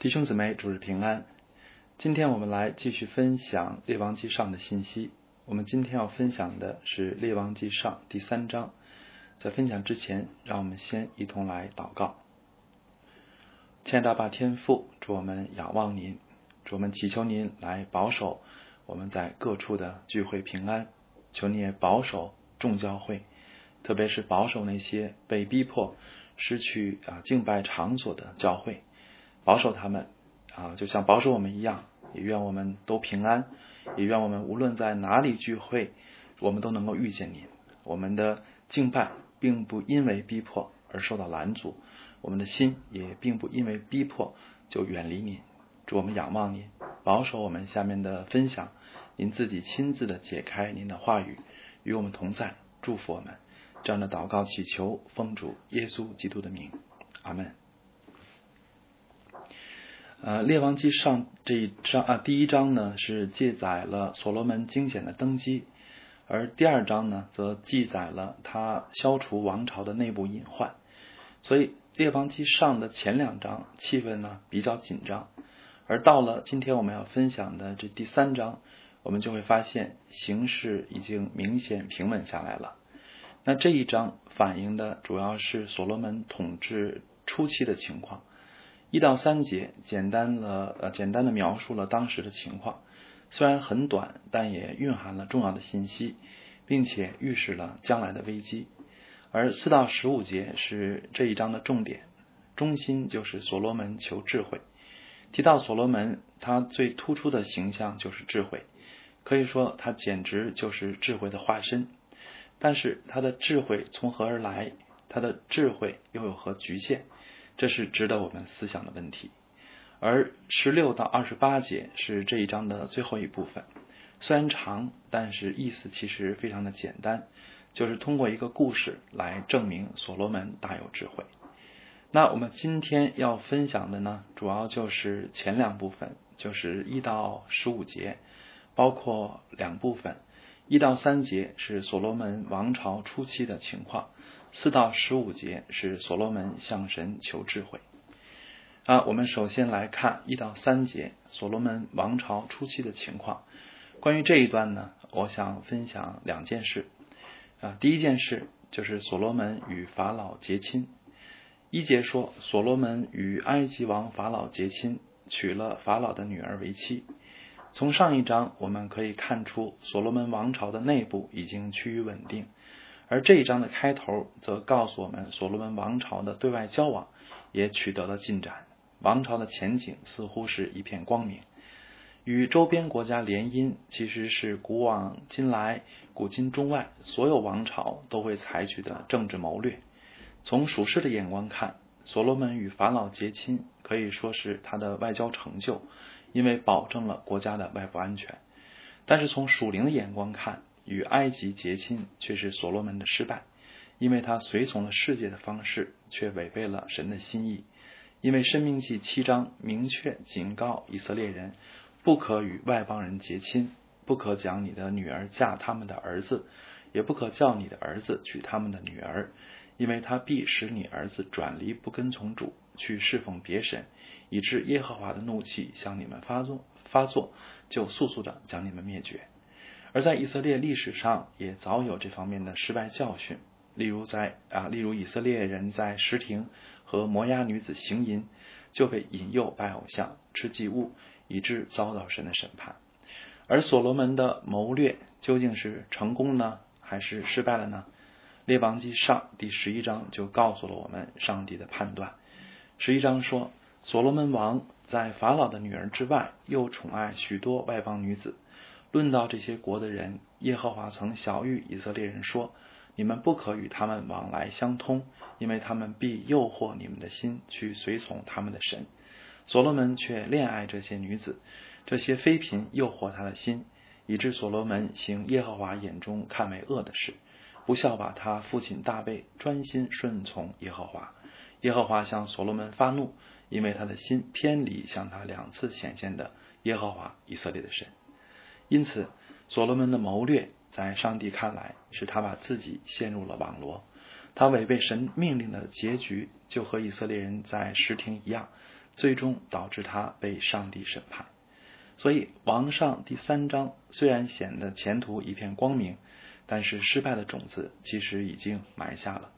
弟兄姊妹，主日平安。今天我们来继续分享《列王记上》的信息。我们今天要分享的是《列王记上》第三章。在分享之前，让我们先一同来祷告。亲爱的爸天父，祝我们仰望您，祝我们祈求您来保守我们在各处的聚会平安。求你也保守众教会，特别是保守那些被逼迫失去啊敬拜场所的教会。保守他们啊，就像保守我们一样，也愿我们都平安，也愿我们无论在哪里聚会，我们都能够遇见您。我们的敬拜并不因为逼迫而受到拦阻，我们的心也并不因为逼迫就远离您。祝我们仰望您，保守我们下面的分享，您自己亲自的解开您的话语，与我们同在，祝福我们。这样的祷告祈求，奉主耶稣基督的名，阿门。呃，《列王记上》这一章啊，第一章呢是记载了所罗门惊险的登基，而第二章呢则记载了他消除王朝的内部隐患。所以，《列王记上》的前两章气氛呢比较紧张，而到了今天我们要分享的这第三章，我们就会发现形势已经明显平稳下来了。那这一章反映的主要是所罗门统治初期的情况。一到三节简单了呃简单的描述了当时的情况，虽然很短，但也蕴含了重要的信息，并且预示了将来的危机。而四到十五节是这一章的重点，中心就是所罗门求智慧。提到所罗门，他最突出的形象就是智慧，可以说他简直就是智慧的化身。但是他的智慧从何而来？他的智慧又有何局限？这是值得我们思想的问题，而十六到二十八节是这一章的最后一部分，虽然长，但是意思其实非常的简单，就是通过一个故事来证明所罗门大有智慧。那我们今天要分享的呢，主要就是前两部分，就是一到十五节，包括两部分，一到三节是所罗门王朝初期的情况。四到十五节是所罗门向神求智慧啊。我们首先来看一到三节所罗门王朝初期的情况。关于这一段呢，我想分享两件事啊。第一件事就是所罗门与法老结亲。一节说所罗门与埃及王法老结亲，娶了法老的女儿为妻。从上一章我们可以看出，所罗门王朝的内部已经趋于稳定。而这一章的开头则告诉我们，所罗门王朝的对外交往也取得了进展，王朝的前景似乎是一片光明。与周边国家联姻，其实是古往今来、古今中外所有王朝都会采取的政治谋略。从属世的眼光看，所罗门与法老结亲可以说是他的外交成就，因为保证了国家的外部安全。但是从属灵的眼光看，与埃及结亲却是所罗门的失败，因为他随从了世界的方式，却违背了神的心意。因为申命记七章明确警告以色列人，不可与外邦人结亲，不可将你的女儿嫁他们的儿子，也不可叫你的儿子娶他们的女儿，因为他必使你儿子转离不跟从主，去侍奉别神，以致耶和华的怒气向你们发作，发作就速速的将你们灭绝。而在以色列历史上也早有这方面的失败教训，例如在啊，例如以色列人在石亭和摩押女子行淫，就被引诱拜偶像、吃祭物，以致遭到神的审判。而所罗门的谋略究竟是成功呢，还是失败了呢？列王记上第十一章就告诉了我们上帝的判断。十一章说，所罗门王在法老的女儿之外，又宠爱许多外邦女子。论到这些国的人，耶和华曾晓谕以色列人说：“你们不可与他们往来相通，因为他们必诱惑你们的心去随从他们的神。”所罗门却恋爱这些女子，这些妃嫔诱惑他的心，以致所罗门行耶和华眼中看为恶的事，不效把他父亲大卫专心顺从耶和华。耶和华向所罗门发怒，因为他的心偏离向他两次显现的耶和华以色列的神。因此，所罗门的谋略在上帝看来是他把自己陷入了网罗，他违背神命令的结局就和以色列人在石亭一样，最终导致他被上帝审判。所以，王上第三章虽然显得前途一片光明，但是失败的种子其实已经埋下了。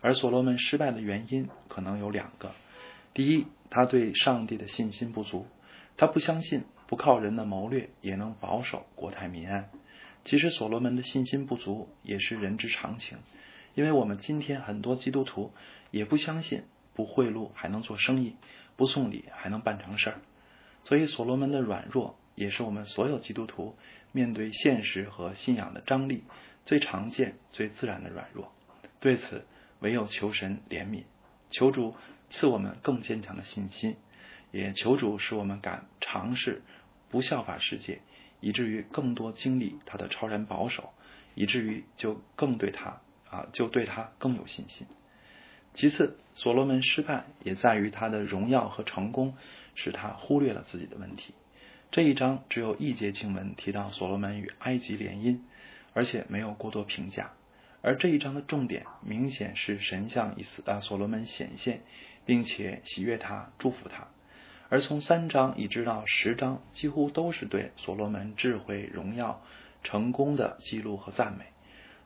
而所罗门失败的原因可能有两个：第一，他对上帝的信心不足，他不相信不靠人的谋略也能保守国泰民安。其实，所罗门的信心不足也是人之常情，因为我们今天很多基督徒也不相信不贿赂还能做生意，不送礼还能办成事儿。所以，所罗门的软弱也是我们所有基督徒面对现实和信仰的张力最常见、最自然的软弱。对此，唯有求神怜悯，求主赐我们更坚强的信心，也求主使我们敢尝试不效法世界，以至于更多经历他的超然保守，以至于就更对他啊，就对他更有信心。其次，所罗门失败也在于他的荣耀和成功使他忽略了自己的问题。这一章只有一节经文提到所罗门与埃及联姻，而且没有过多评价。而这一章的重点明显是神向以斯啊所罗门显现，并且喜悦他、祝福他。而从三章一直到十章，几乎都是对所罗门智慧、荣耀、成功的记录和赞美。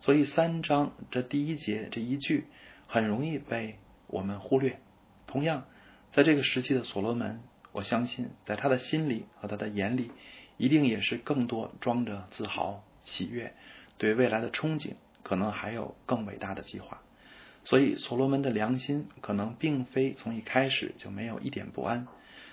所以三章这第一节这一句。很容易被我们忽略。同样，在这个时期的所罗门，我相信在他的心里和他的眼里，一定也是更多装着自豪、喜悦，对未来的憧憬，可能还有更伟大的计划。所以，所罗门的良心可能并非从一开始就没有一点不安，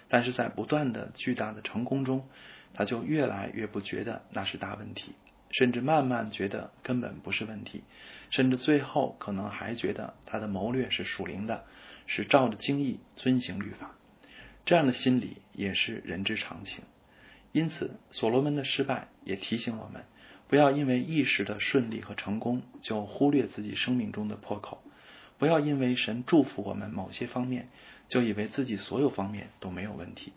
但是在不断的巨大的成功中，他就越来越不觉得那是大问题。甚至慢慢觉得根本不是问题，甚至最后可能还觉得他的谋略是属灵的，是照着经义遵行律法。这样的心理也是人之常情。因此，所罗门的失败也提醒我们，不要因为一时的顺利和成功就忽略自己生命中的破口；不要因为神祝福我们某些方面，就以为自己所有方面都没有问题；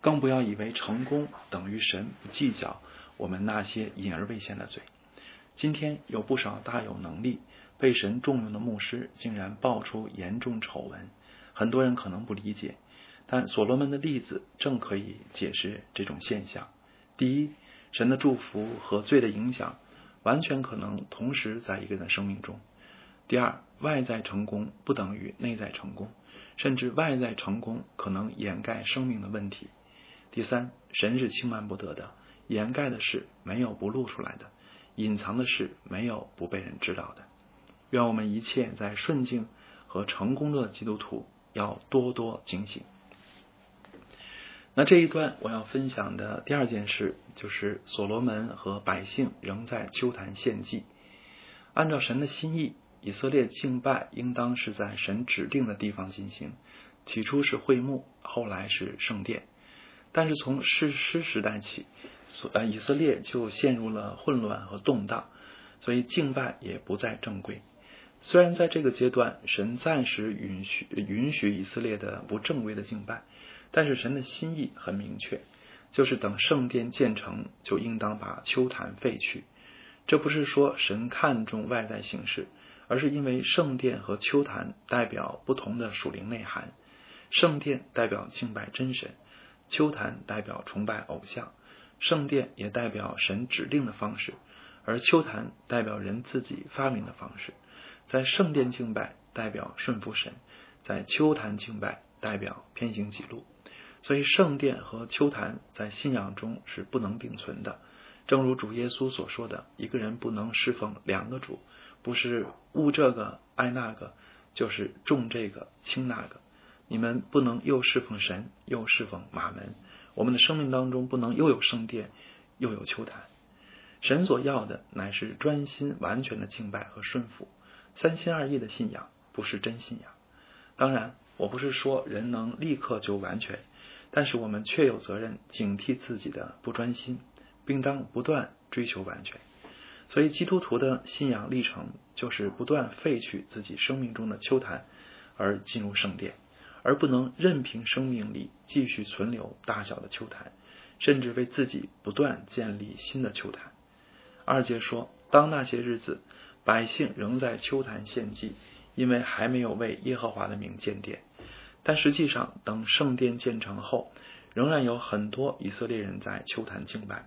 更不要以为成功等于神不计较。我们那些隐而未现的罪，今天有不少大有能力、被神重用的牧师，竟然爆出严重丑闻。很多人可能不理解，但所罗门的例子正可以解释这种现象。第一，神的祝福和罪的影响完全可能同时在一个人的生命中。第二，外在成功不等于内在成功，甚至外在成功可能掩盖生命的问题。第三，神是轻慢不得的。掩盖的事没有不露出来的，隐藏的事没有不被人知道的。愿我们一切在顺境和成功的基督徒要多多警醒。那这一段我要分享的第二件事，就是所罗门和百姓仍在秋坛献祭。按照神的心意，以色列敬拜应当是在神指定的地方进行。起初是会幕，后来是圣殿。但是从士师时代起，所呃以色列就陷入了混乱和动荡，所以敬拜也不再正规。虽然在这个阶段，神暂时允许允许以色列的不正规的敬拜，但是神的心意很明确，就是等圣殿建成，就应当把秋坛废去。这不是说神看重外在形式，而是因为圣殿和秋坛代表不同的属灵内涵。圣殿代表敬拜真神，秋坛代表崇拜偶像。圣殿也代表神指定的方式，而秋坛代表人自己发明的方式。在圣殿敬拜代表顺服神，在秋坛敬拜代表偏行己路。所以圣殿和秋坛在信仰中是不能并存的。正如主耶稣所说的，一个人不能侍奉两个主，不是误这个爱那个，就是重这个轻那个。你们不能又侍奉神，又侍奉马门。我们的生命当中不能又有圣殿，又有秋坛。神所要的乃是专心完全的敬拜和顺服，三心二意的信仰不是真信仰。当然，我不是说人能立刻就完全，但是我们却有责任警惕自己的不专心，并当不断追求完全。所以，基督徒的信仰历程就是不断废去自己生命中的秋坛，而进入圣殿。而不能任凭生命里继续存留大小的秋坛，甚至为自己不断建立新的秋坛。二节说，当那些日子，百姓仍在秋坛献祭，因为还没有为耶和华的名建殿。但实际上，等圣殿建成后，仍然有很多以色列人在秋坛敬拜，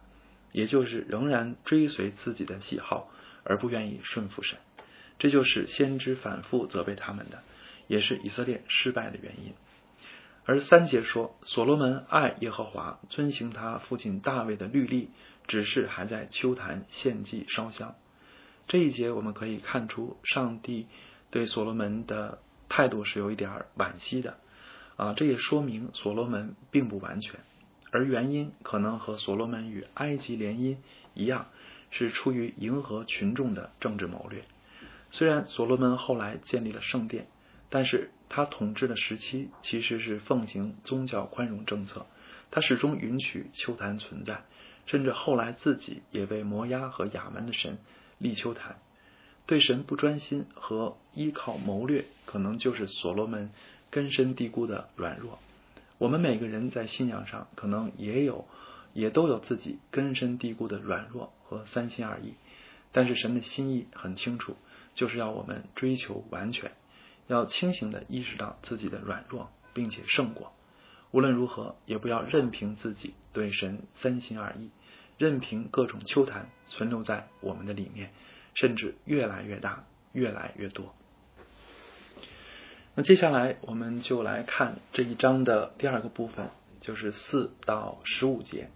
也就是仍然追随自己的喜好，而不愿意顺服神。这就是先知反复责备他们的，也是以色列失败的原因。而三节说，所罗门爱耶和华，遵行他父亲大卫的律例，只是还在秋坛献祭烧香。这一节我们可以看出，上帝对所罗门的态度是有一点惋惜的啊，这也说明所罗门并不完全，而原因可能和所罗门与埃及联姻一样，是出于迎合群众的政治谋略。虽然所罗门后来建立了圣殿，但是他统治的时期其实是奉行宗教宽容政策，他始终允许秋坛存在，甚至后来自己也为摩押和亚门的神立秋坛。对神不专心和依靠谋略，可能就是所罗门根深蒂固的软弱。我们每个人在信仰上可能也有，也都有自己根深蒂固的软弱和三心二意，但是神的心意很清楚。就是要我们追求完全，要清醒的意识到自己的软弱，并且胜过。无论如何，也不要任凭自己对神三心二意，任凭各种秋谈存留在我们的里面，甚至越来越大，越来越多。那接下来我们就来看这一章的第二个部分，就是四到十五节。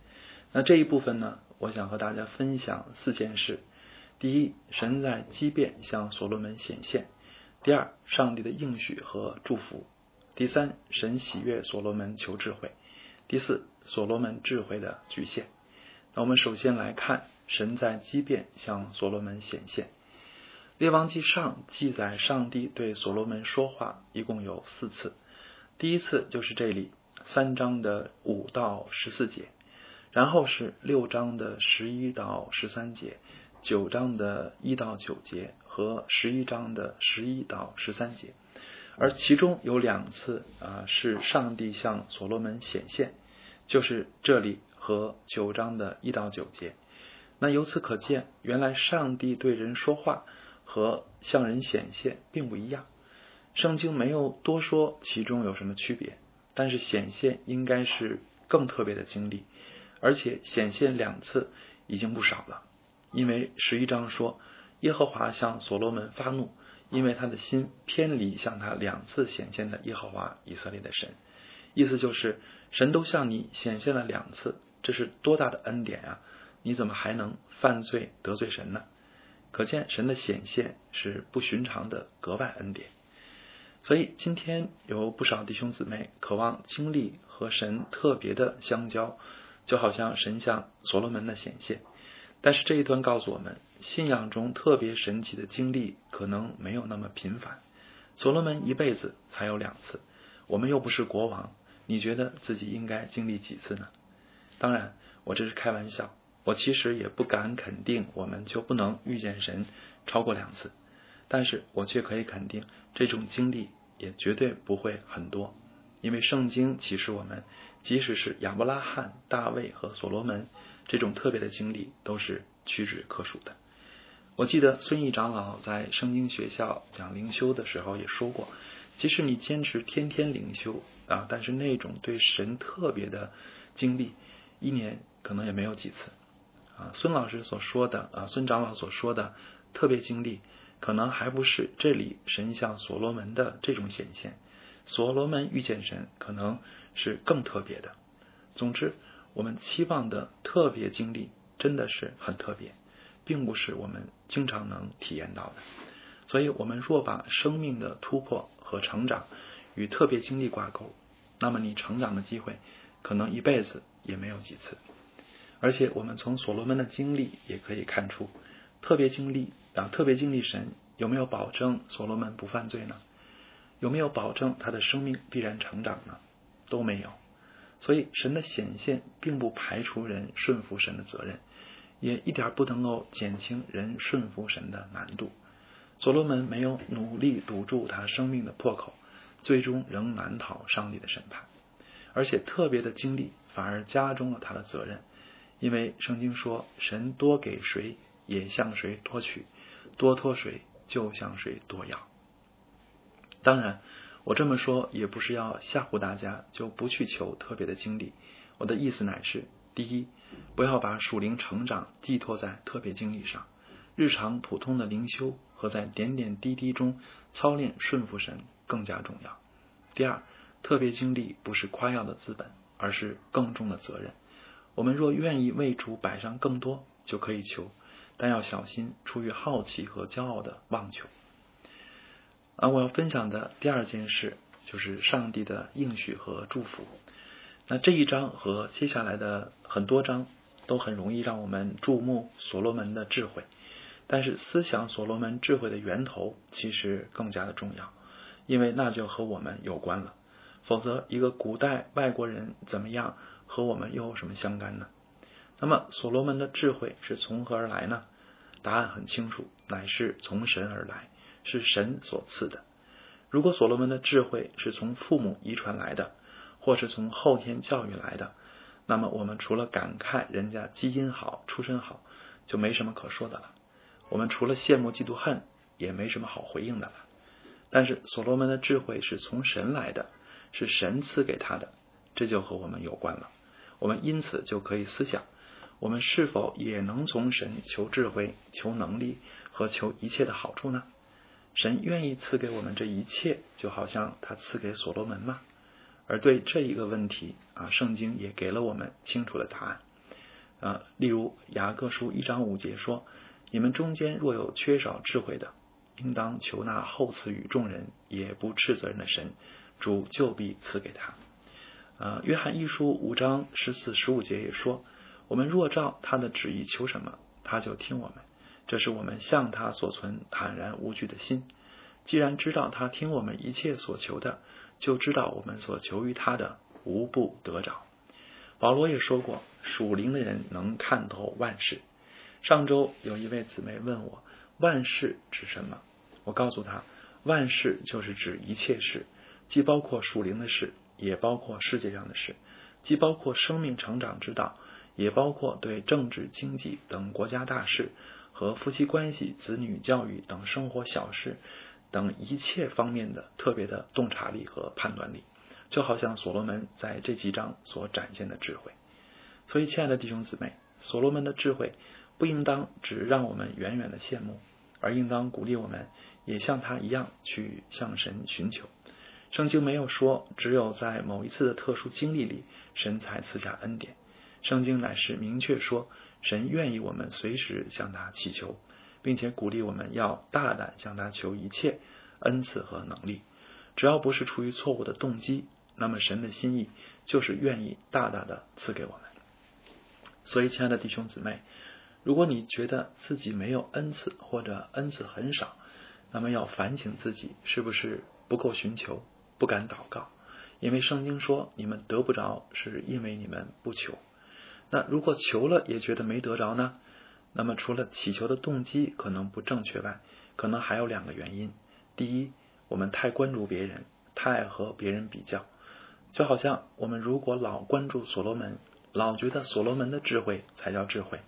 那这一部分呢，我想和大家分享四件事。第一，神在畸变向所罗门显现；第二，上帝的应许和祝福；第三，神喜悦所罗门求智慧；第四，所罗门智慧的局限。那我们首先来看神在畸变向所罗门显现。列王记上记载，上帝对所罗门说话一共有四次，第一次就是这里三章的五到十四节，然后是六章的十一到十三节。九章的一到九节和十一章的十一到十三节，而其中有两次啊是上帝向所罗门显现，就是这里和九章的一到九节。那由此可见，原来上帝对人说话和向人显现并不一样。圣经没有多说其中有什么区别，但是显现应该是更特别的经历，而且显现两次已经不少了。因为十一章说，耶和华向所罗门发怒，因为他的心偏离向他两次显现的耶和华以色列的神。意思就是，神都向你显现了两次，这是多大的恩典啊！你怎么还能犯罪得罪神呢？可见神的显现是不寻常的格外恩典。所以今天有不少弟兄姊妹渴望经历和神特别的相交，就好像神像所罗门的显现。但是这一段告诉我们，信仰中特别神奇的经历可能没有那么频繁。所罗门一辈子才有两次，我们又不是国王，你觉得自己应该经历几次呢？当然，我这是开玩笑，我其实也不敢肯定我们就不能遇见神超过两次，但是我却可以肯定，这种经历也绝对不会很多，因为圣经启示我们，即使是亚伯拉罕、大卫和所罗门。这种特别的经历都是屈指可数的。我记得孙毅长老在圣经学校讲灵修的时候也说过，即使你坚持天天灵修啊，但是那种对神特别的经历，一年可能也没有几次啊。孙老师所说的啊，孙长老所说的特别经历，可能还不是这里神像所罗门的这种显现。所罗门遇见神，可能是更特别的。总之。我们期望的特别经历真的是很特别，并不是我们经常能体验到的。所以，我们若把生命的突破和成长与特别经历挂钩，那么你成长的机会可能一辈子也没有几次。而且，我们从所罗门的经历也可以看出，特别经历啊，特别经历神有没有保证所罗门不犯罪呢？有没有保证他的生命必然成长呢？都没有。所以，神的显现并不排除人顺服神的责任，也一点不能够减轻人顺服神的难度。所罗门没有努力堵住他生命的破口，最终仍难逃上帝的审判。而且，特别的经历反而加重了他的责任，因为圣经说：“神多给谁，也向谁多取；多托谁，就向谁多要。”当然，我这么说也不是要吓唬大家，就不去求特别的经历。我的意思乃是：第一，不要把属灵成长寄托在特别经历上，日常普通的灵修和在点点滴滴中操练顺服神更加重要。第二，特别经历不是夸耀的资本，而是更重的责任。我们若愿意为主摆上更多，就可以求，但要小心出于好奇和骄傲的妄求。啊，我要分享的第二件事就是上帝的应许和祝福。那这一章和接下来的很多章都很容易让我们注目所罗门的智慧，但是思想所罗门智慧的源头其实更加的重要，因为那就和我们有关了。否则，一个古代外国人怎么样和我们又有什么相干呢？那么，所罗门的智慧是从何而来呢？答案很清楚，乃是从神而来。是神所赐的。如果所罗门的智慧是从父母遗传来的，或是从后天教育来的，那么我们除了感慨人家基因好、出身好，就没什么可说的了。我们除了羡慕、嫉妒、恨，也没什么好回应的了。但是所罗门的智慧是从神来的，是神赐给他的，这就和我们有关了。我们因此就可以思想：我们是否也能从神求智慧、求能力和求一切的好处呢？神愿意赐给我们这一切，就好像他赐给所罗门吗？而对这一个问题啊，圣经也给了我们清楚的答案啊。例如雅各书一章五节说：“你们中间若有缺少智慧的，应当求那厚赐与众人也不斥责人的神，主就必赐给他。”呃，约翰一书五章十四十五节也说：“我们若照他的旨意求什么，他就听我们。”这是我们向他所存坦然无惧的心。既然知道他听我们一切所求的，就知道我们所求于他的无不得着。保罗也说过，属灵的人能看透万事。上周有一位姊妹问我，万事指什么？我告诉她，万事就是指一切事，既包括属灵的事，也包括世界上的事，既包括生命成长之道，也包括对政治、经济等国家大事。和夫妻关系、子女教育等生活小事等一切方面的特别的洞察力和判断力，就好像所罗门在这几章所展现的智慧。所以，亲爱的弟兄姊妹，所罗门的智慧不应当只让我们远远的羡慕，而应当鼓励我们也像他一样去向神寻求。圣经没有说只有在某一次的特殊经历里，神才赐下恩典。圣经乃是明确说。神愿意我们随时向他祈求，并且鼓励我们要大胆向他求一切恩赐和能力。只要不是出于错误的动机，那么神的心意就是愿意大大的赐给我们。所以，亲爱的弟兄姊妹，如果你觉得自己没有恩赐或者恩赐很少，那么要反省自己是不是不够寻求、不敢祷告。因为圣经说，你们得不着，是因为你们不求。那如果求了也觉得没得着呢？那么除了祈求的动机可能不正确外，可能还有两个原因。第一，我们太关注别人，太爱和别人比较，就好像我们如果老关注所罗门，老觉得所罗门的智慧才叫智慧，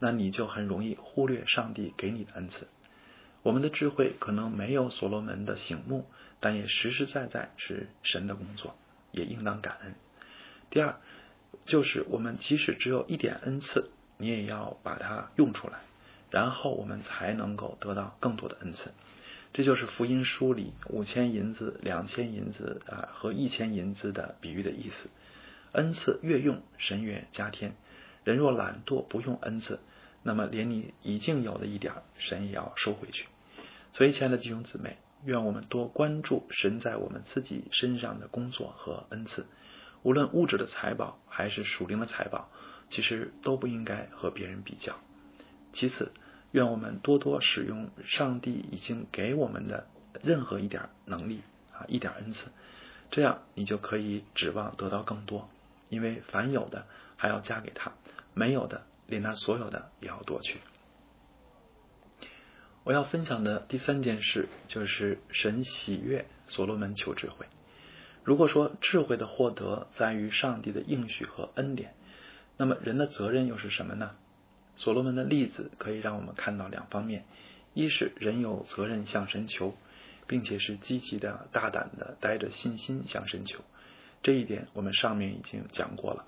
那你就很容易忽略上帝给你的恩赐。我们的智慧可能没有所罗门的醒目，但也实实在在是神的工作，也应当感恩。第二。就是我们即使只有一点恩赐，你也要把它用出来，然后我们才能够得到更多的恩赐。这就是福音书里五千银子、两千银子啊和一千银子的比喻的意思。恩赐越用，神越加添。人若懒惰不用恩赐，那么连你已经有的一点，神也要收回去。所以，亲爱的弟兄姊妹，愿我们多关注神在我们自己身上的工作和恩赐。无论物质的财宝还是属灵的财宝，其实都不应该和别人比较。其次，愿我们多多使用上帝已经给我们的任何一点能力啊，一点恩赐，这样你就可以指望得到更多。因为凡有的还要加给他，没有的连他所有的也要夺去。我要分享的第三件事就是神喜悦所罗门求智慧。如果说智慧的获得在于上帝的应许和恩典，那么人的责任又是什么呢？所罗门的例子可以让我们看到两方面：一是人有责任向神求，并且是积极的、大胆的，带着信心向神求。这一点我们上面已经讲过了。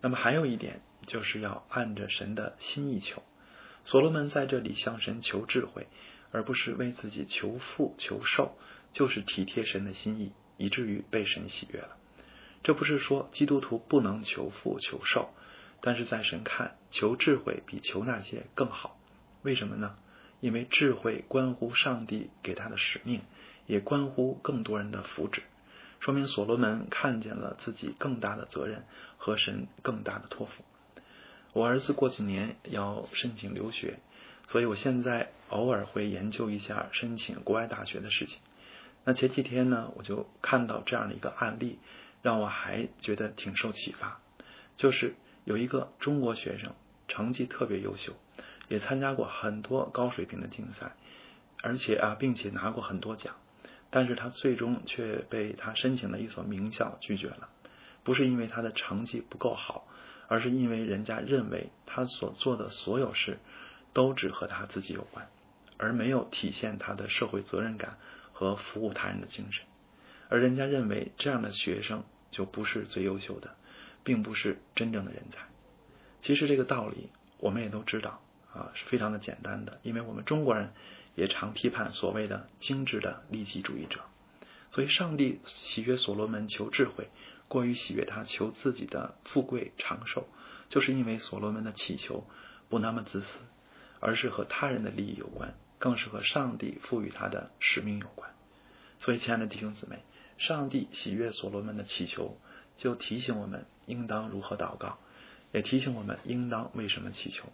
那么还有一点，就是要按着神的心意求。所罗门在这里向神求智慧，而不是为自己求富求寿，就是体贴神的心意，以至于被神喜悦了。这不是说基督徒不能求富求寿，但是在神看，求智慧比求那些更好。为什么呢？因为智慧关乎上帝给他的使命，也关乎更多人的福祉。说明所罗门看见了自己更大的责任和神更大的托付。我儿子过几年要申请留学，所以我现在偶尔会研究一下申请国外大学的事情。那前几天呢，我就看到这样的一个案例，让我还觉得挺受启发。就是有一个中国学生，成绩特别优秀，也参加过很多高水平的竞赛，而且啊，并且拿过很多奖。但是他最终却被他申请的一所名校拒绝了，不是因为他的成绩不够好，而是因为人家认为他所做的所有事都只和他自己有关，而没有体现他的社会责任感和服务他人的精神，而人家认为这样的学生就不是最优秀的，并不是真正的人才。其实这个道理我们也都知道啊，是非常的简单的，因为我们中国人。也常批判所谓的精致的利己主义者，所以上帝喜悦所罗门求智慧，过于喜悦他求自己的富贵长寿，就是因为所罗门的祈求不那么自私，而是和他人的利益有关，更是和上帝赋予他的使命有关。所以，亲爱的弟兄姊妹，上帝喜悦所罗门的祈求，就提醒我们应当如何祷告，也提醒我们应当为什么祈求。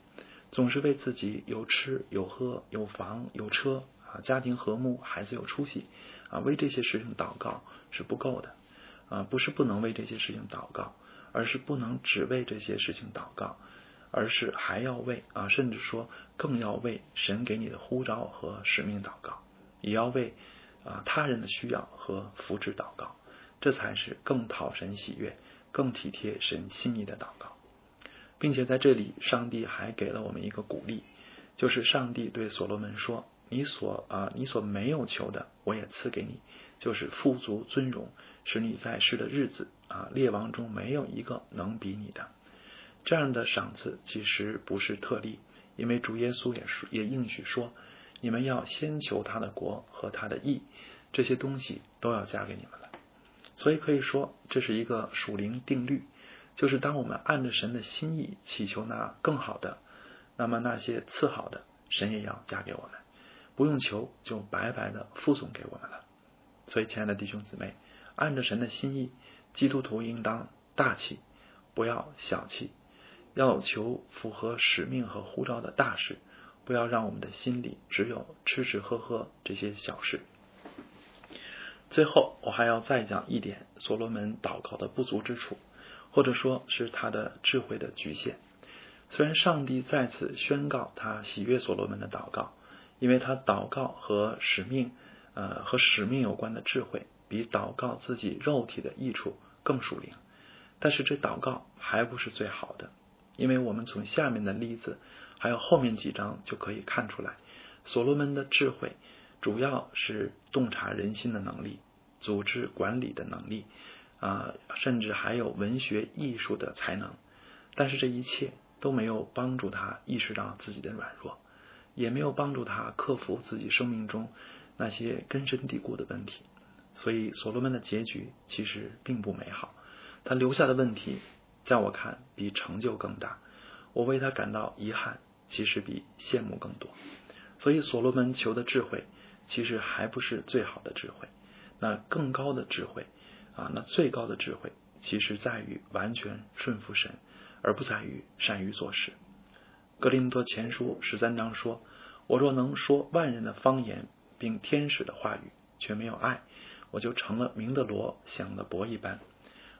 总是为自己有吃有喝有房有车啊，家庭和睦，孩子有出息啊，为这些事情祷告是不够的啊，不是不能为这些事情祷告，而是不能只为这些事情祷告，而是还要为啊，甚至说更要为神给你的呼召和使命祷告，也要为啊他人的需要和福祉祷告，这才是更讨神喜悦、更体贴神心意的祷告。并且在这里，上帝还给了我们一个鼓励，就是上帝对所罗门说：“你所啊，你所没有求的，我也赐给你，就是富足尊荣，使你在世的日子啊，列王中没有一个能比你的。”这样的赏赐其实不是特例，因为主耶稣也是也应许说：“你们要先求他的国和他的义，这些东西都要加给你们了。”所以可以说，这是一个属灵定律。就是当我们按着神的心意祈求那更好的，那么那些次好的，神也要加给我们，不用求就白白的附送给我们了。所以，亲爱的弟兄姊妹，按着神的心意，基督徒应当大气，不要小气，要求符合使命和呼召的大事，不要让我们的心里只有吃吃喝喝这些小事。最后，我还要再讲一点所罗门祷告的不足之处。或者说是他的智慧的局限。虽然上帝再次宣告他喜悦所罗门的祷告，因为他祷告和使命，呃，和使命有关的智慧，比祷告自己肉体的益处更属灵。但是这祷告还不是最好的，因为我们从下面的例子，还有后面几章就可以看出来，所罗门的智慧主要是洞察人心的能力，组织管理的能力。啊，甚至还有文学艺术的才能，但是这一切都没有帮助他意识到自己的软弱，也没有帮助他克服自己生命中那些根深蒂固的问题。所以，所罗门的结局其实并不美好。他留下的问题，在我看比成就更大。我为他感到遗憾，其实比羡慕更多。所以，所罗门求的智慧，其实还不是最好的智慧。那更高的智慧。啊，那最高的智慧，其实在于完全顺服神，而不在于善于做事。格林多前书十三章说：“我若能说万人的方言，并天使的话语，却没有爱，我就成了明的罗，响的钹一般。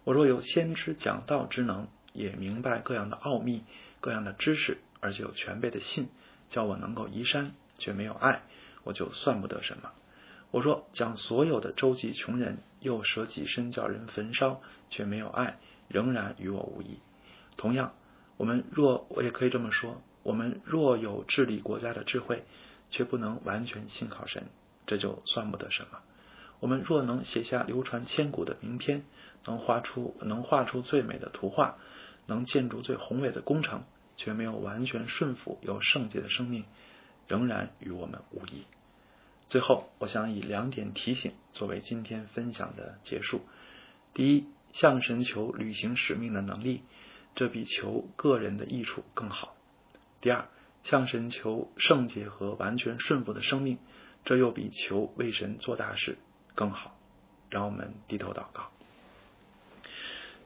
我若有先知讲道之能，也明白各样的奥秘、各样的知识，而且有全备的信，叫我能够移山，却没有爱，我就算不得什么。”我说：“将所有的周济穷人，又舍己身叫人焚烧，却没有爱，仍然与我无异。同样，我们若我也可以这么说：我们若有治理国家的智慧，却不能完全信靠神，这就算不得什么。我们若能写下流传千古的名篇，能画出能画出最美的图画，能建筑最宏伟的工程，却没有完全顺服有圣洁的生命，仍然与我们无异。最后，我想以两点提醒作为今天分享的结束。第一，向神求履行使命的能力，这比求个人的益处更好。第二，向神求圣洁和完全顺服的生命，这又比求为神做大事更好。让我们低头祷告。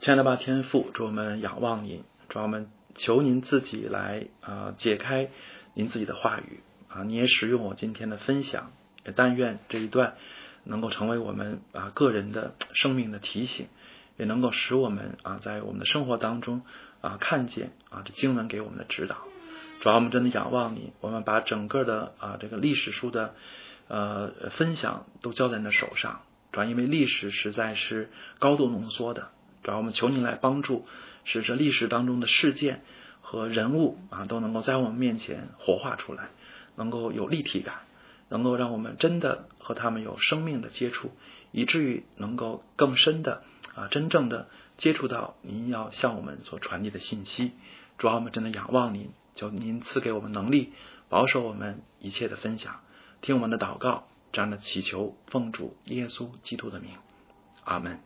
亲爱的吧，天父，主我们仰望您，主我们求您自己来啊解开您自己的话语啊，你也使用我今天的分享，也但愿这一段能够成为我们啊个人的生命的提醒，也能够使我们啊在我们的生活当中啊看见啊这经文给我们的指导。主要我们真的仰望你，我们把整个的啊这个历史书的呃分享都交在你的手上，主要因为历史实在是高度浓缩的。主要我们求您来帮助，使这历史当中的事件和人物啊，都能够在我们面前活化出来，能够有立体感，能够让我们真的和他们有生命的接触，以至于能够更深的啊，真正的接触到您要向我们所传递的信息。主要我们真的仰望您，求您赐给我们能力，保守我们一切的分享，听我们的祷告，这样的祈求，奉主耶稣基督的名，阿门。